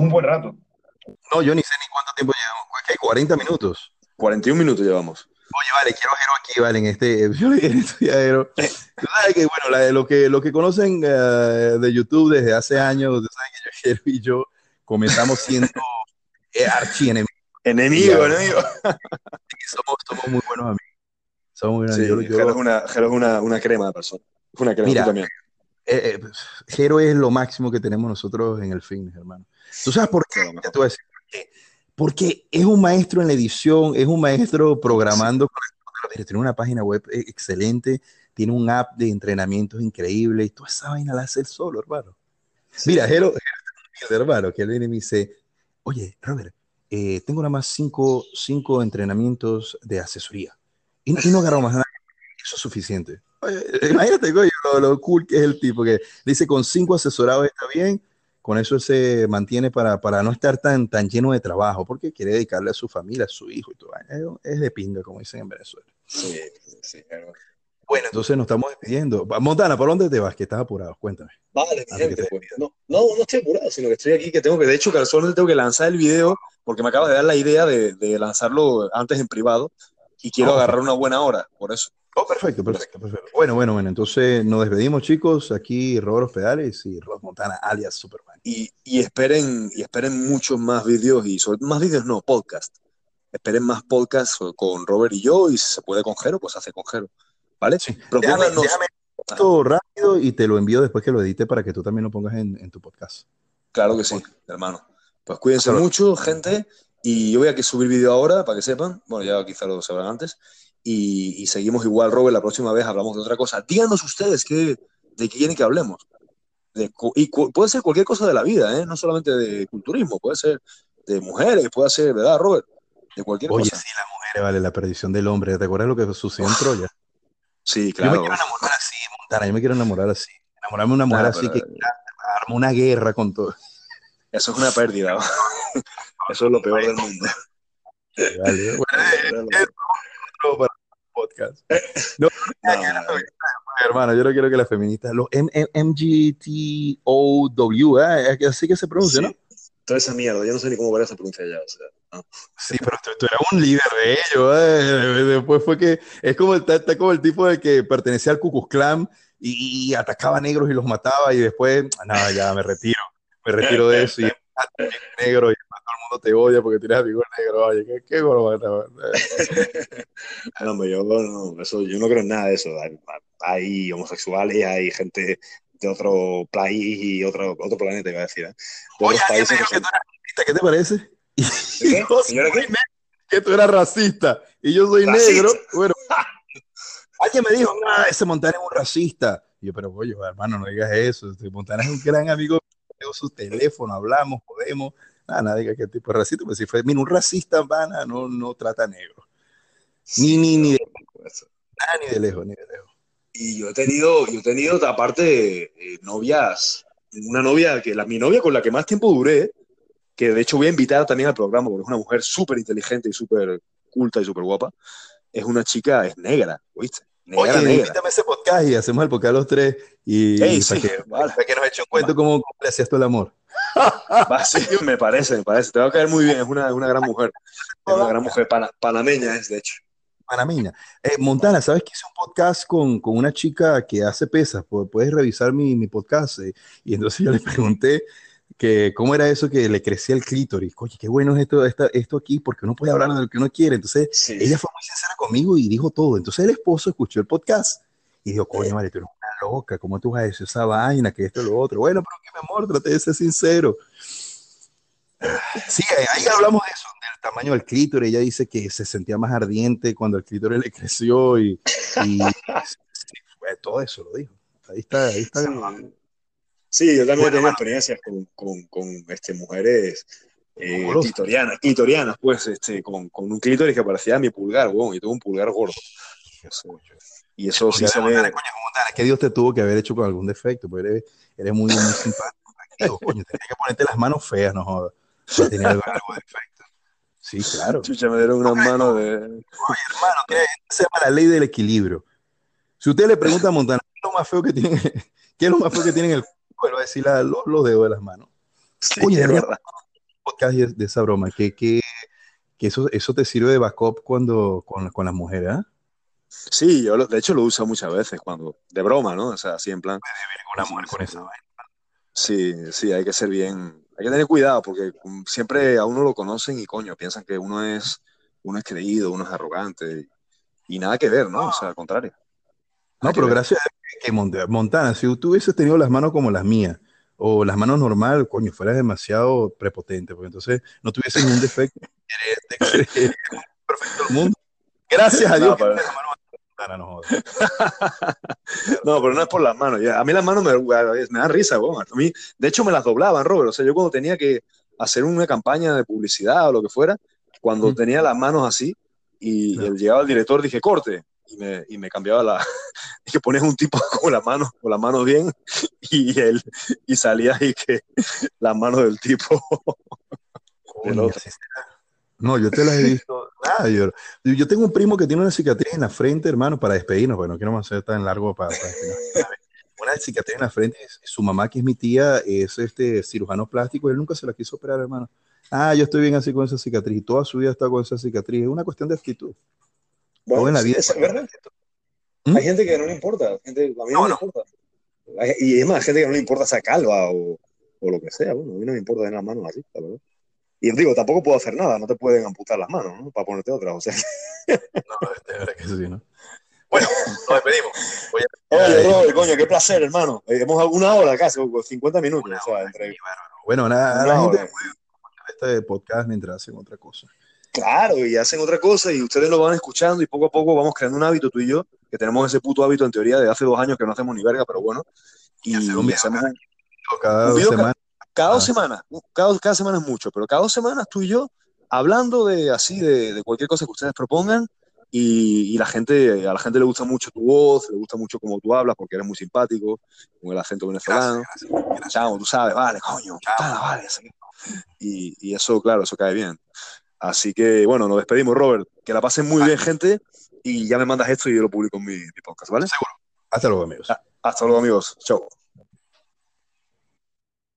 un buen rato. No, yo ni sé ni cuánto tiempo llevamos. ¿Qué? 40 minutos. 41 minutos llevamos. Oye, vale, quiero Jero aquí, vale, en este, yo le dije Jero. Tú sabes que, bueno, la, lo, que, lo que conocen uh, de YouTube desde hace años, tú sabes que Jero y yo comenzamos siendo eh, archienemigos. Enemigo, enemigo. somos, somos muy buenos amigos. Sí, Jero es, una, Jero es una, una, crema de persona. Es una crema Mira, también. Eh, eh, Jero es lo máximo que tenemos nosotros en el fin, hermano. ¿Tú sabes por qué? Te voy a decir por qué. Porque es un maestro en la edición, es un maestro programando. Sí. Tiene una página web eh, excelente, tiene un app de entrenamientos increíble y toda esa vaina la hace él solo, hermano. Sí. Mira, Jero, Jero, hermano, que él viene y me dice, oye, Robert, eh, tengo nada más cinco, cinco entrenamientos de asesoría y, y no agarro más nada. Eso es suficiente. Oye, imagínate, coño, lo, lo, cool que es el tipo que dice con cinco asesorados está bien, con eso se mantiene para, para no estar tan, tan lleno de trabajo, porque quiere dedicarle a su familia, a su hijo y todo. Es, de pinga, como dicen en Venezuela. Sí, sí, claro. Bueno, entonces nos estamos despidiendo. Montana, ¿por dónde te vas? Que estás apurado, cuéntame. Vale, mi gente, pues, no, no, no estoy apurado, sino que estoy aquí, que tengo que, de hecho, casualmente tengo que lanzar el video, porque me acaba de dar la idea de, de lanzarlo antes en privado, y quiero oh, agarrar una buena hora, por eso. Oh, perfecto, perfecto, perfecto. Bueno, bueno, bueno, entonces nos despedimos, chicos. Aquí Robert Pedales y Rod Montana, alias Superman. Y, y, esperen, y esperen muchos más vídeos, y sobre más vídeos no, podcast. Esperen más podcasts con Robert y yo, y si se puede con Jero, pues hace con Jero. ¿Vale? Sí. Déjame esto rápido y te lo envío después que lo edite para que tú también lo pongas en, en tu podcast. Claro que sí, hermano. Pues cuídense Pero, mucho, gente. Y yo voy a que subir vídeo ahora para que sepan. Bueno, ya quizá lo sabrán antes. Y, y, seguimos igual, Robert. La próxima vez hablamos de otra cosa. Díganos ustedes qué, de qué quieren que hablemos. De, y puede ser cualquier cosa de la vida, ¿eh? no solamente de culturismo, puede ser de mujeres, puede ser, ¿verdad, Robert? De cualquier Oye, cosa. sí, las mujeres, vale, la perdición del hombre. ¿Te acuerdas lo que sucedió en Troya? Sí, claro. Yo me quiero enamorar así, Montana. Yo me quiero enamorar así. Enamorarme de una mujer así pero... que arma una guerra con todo. Eso es una pérdida. Eso es lo peor del mundo. Vale, bueno, no, para podcast. No, no, no, hermano, yo no quiero que las feministas, los MGTOW, ¿eh? así que se pronuncia, sí. ¿no? Toda esa mierda, yo no sé ni cómo se pronuncia allá, o sea, ¿no? Sí, pero tú, tú, eras un líder de ellos, ¿eh? después fue que, es como el, está como el tipo de que pertenecía al Ku Klan y, y, atacaba a negros y los mataba y después, nada, ya me retiro, me retiro de eso y negro y todo el mundo te odia porque tienes amigos negros. Oye, ¿qué, qué bueno, no, yo no, eso, yo no creo en nada de eso. Hay homosexuales, hay gente de otro país y otro, otro planeta, iba a decir. ¿eh? De Oye, países que, son... que tú eras racista, ¿qué te parece? ¿Qué? Que tú eras racista y yo soy ¿Racista? negro. Bueno, alguien me dijo, ah, ese Montana es un racista. Y yo, pero oye, hermano, no digas eso. Este Montana es un gran amigo su teléfono, hablamos, podemos, nada, nada diga qué tipo de racista, pues si fue, mira, un racista, vana, no, no trata negro. Ni, ni, ni de. Nada, ni de lejos, ni de lejos. Y yo he tenido, yo he tenido aparte eh, novias, una novia que la, mi novia con la que más tiempo duré, que de hecho voy a invitar también al programa, porque es una mujer súper inteligente y súper culta y súper guapa, es una chica, es negra, ¿oíste? Negra, Oye, negra. invítame a ese podcast y hacemos el podcast los tres y, Ey, y sí, para, que, vale. para que nos eche un cuento cómo, cómo le hacías tú el amor. Va, sí, me parece, me parece. Te va a caer muy bien, es una, una gran mujer. Es una gran mujer, pana, panameña es, de hecho. Panameña. Eh, Montana, ¿sabes que hice un podcast con, con, una chica que hace pesas? Puedes revisar mi, mi podcast. Eh, y entonces yo le pregunté, que cómo era eso que le crecía el clítoris. Oye, qué bueno es esto, esto, aquí, porque uno puede hablar de lo que uno quiere. Entonces, ella fue muy sincera conmigo y dijo todo. Entonces, el esposo escuchó el podcast y dijo, coño, madre, tú eres una loca, ¿cómo tú vas a decir esa vaina, que esto lo otro? Bueno, pero que mi amor, trate de ser sincero. Sí, ahí hablamos de del tamaño del clítoris. Ella dice que se sentía más ardiente cuando el clítoris le creció y, todo eso lo dijo. Ahí está, ahí está. Sí, yo también tengo experiencias con, con, con este, mujeres eh, clitorianas, pues, este, con, con, un clítoris que parecía mi pulgar, weón, y tuvo un pulgar gordo. Y eso sí se ve. que Dios te tuvo que haber hecho con algún defecto, porque eres, eres muy, muy simpático. coño, tenía que ponerte las manos feas, no jodas. Tenía algo, algo defecto. Sí, claro. Chucha, me dieron unas manos de. Oye, hermano, ¿qué se llama la ley del equilibrio? Si usted le pregunta a Montana, ¿qué es lo más feo que tiene, ¿qué es lo más feo que tiene en el bueno, decir los, los, dedos de las manos. Sí, Oye, verdad. podcast de esa broma, que, que, que, eso, eso te sirve de backup cuando, con, con las mujeres, ¿ah? Sí, yo de hecho lo uso muchas veces, cuando, de broma, ¿no? O sea, así en plan. Con una mujer con esa vaina. Sí, sí, hay que ser bien, hay que tener cuidado, porque siempre a uno lo conocen y coño, piensan que uno es, uno es creído, uno es arrogante, y, nada que ver, ¿no? O sea, al contrario. No, pero gracias a que Montana, si tú hubieses tenido las manos como las mías, o las manos normal, coño, fueras demasiado prepotente, porque entonces no tuvieses ningún defecto. perfecto del mundo. Gracias a Dios. No, pero... no, no, pero no es por las manos. A mí las manos me, me dan risa, A mí, de hecho, me las doblaban, Robert. O sea, yo cuando tenía que hacer una campaña de publicidad o lo que fuera, cuando tenía las manos así y llegaba el director, dije, corte y me, y me cambiaba la. que ponías un tipo con las manos, con las manos bien, y él, y salía y que las manos del tipo. No, yo te las he visto. yo, yo, tengo un primo que tiene una cicatriz en la frente, hermano, para despedirnos. Bueno, quiero más hacer tan largo para, Una cicatriz en la frente. Su mamá, que es mi tía, es este cirujano plástico. Él nunca se la quiso operar, hermano. Ah, yo estoy bien así con esa cicatriz. Y toda su vida está con esa cicatriz. Es una cuestión de actitud. Bueno, en la vida. Es verdad. ¿Mm? Hay gente que no le importa. Gente, a mí no, me importa. y es más, gente que no le importa esa calva o, o, lo que sea. Bueno, a mí no me importa tener las manos así, la verdad. Y digo, tampoco puedo hacer nada, no te pueden amputar las manos, ¿no? Para ponerte otras, o sea. no, de verdad que sí, ¿no? Bueno, nos despedimos. Oye, Oye Robert, coño, qué placer, hermano. Eh, hemos una hora casi, 50 minutos. o sea, entre... Bueno, nada, la gente este podcast mientras hacen otra cosa. Claro, y hacen otra cosa y ustedes lo van escuchando y poco a poco vamos creando un hábito tú y yo, que tenemos ese puto hábito en teoría de hace dos años que no hacemos ni verga, pero bueno. Y, hacemos cada, dos semanas. Cada dos semanas, cada, cada semana es mucho, pero cada dos semanas tú y yo hablando de así, de, de cualquier cosa que ustedes propongan y, y, la gente, a la gente le gusta mucho tu voz, le gusta mucho cómo tú hablas porque eres muy simpático, con el acento venezolano. Chao, tú sabes, vale, coño, vale, vale. Y, y eso, claro, eso cae bien. Así que, bueno, nos despedimos, Robert. Que la pasen muy bien, gente. Y ya me mandas esto y yo lo publico en mi, podcast, ¿vale? Seguro. Hasta luego, amigos. Hasta luego, amigos. Chao.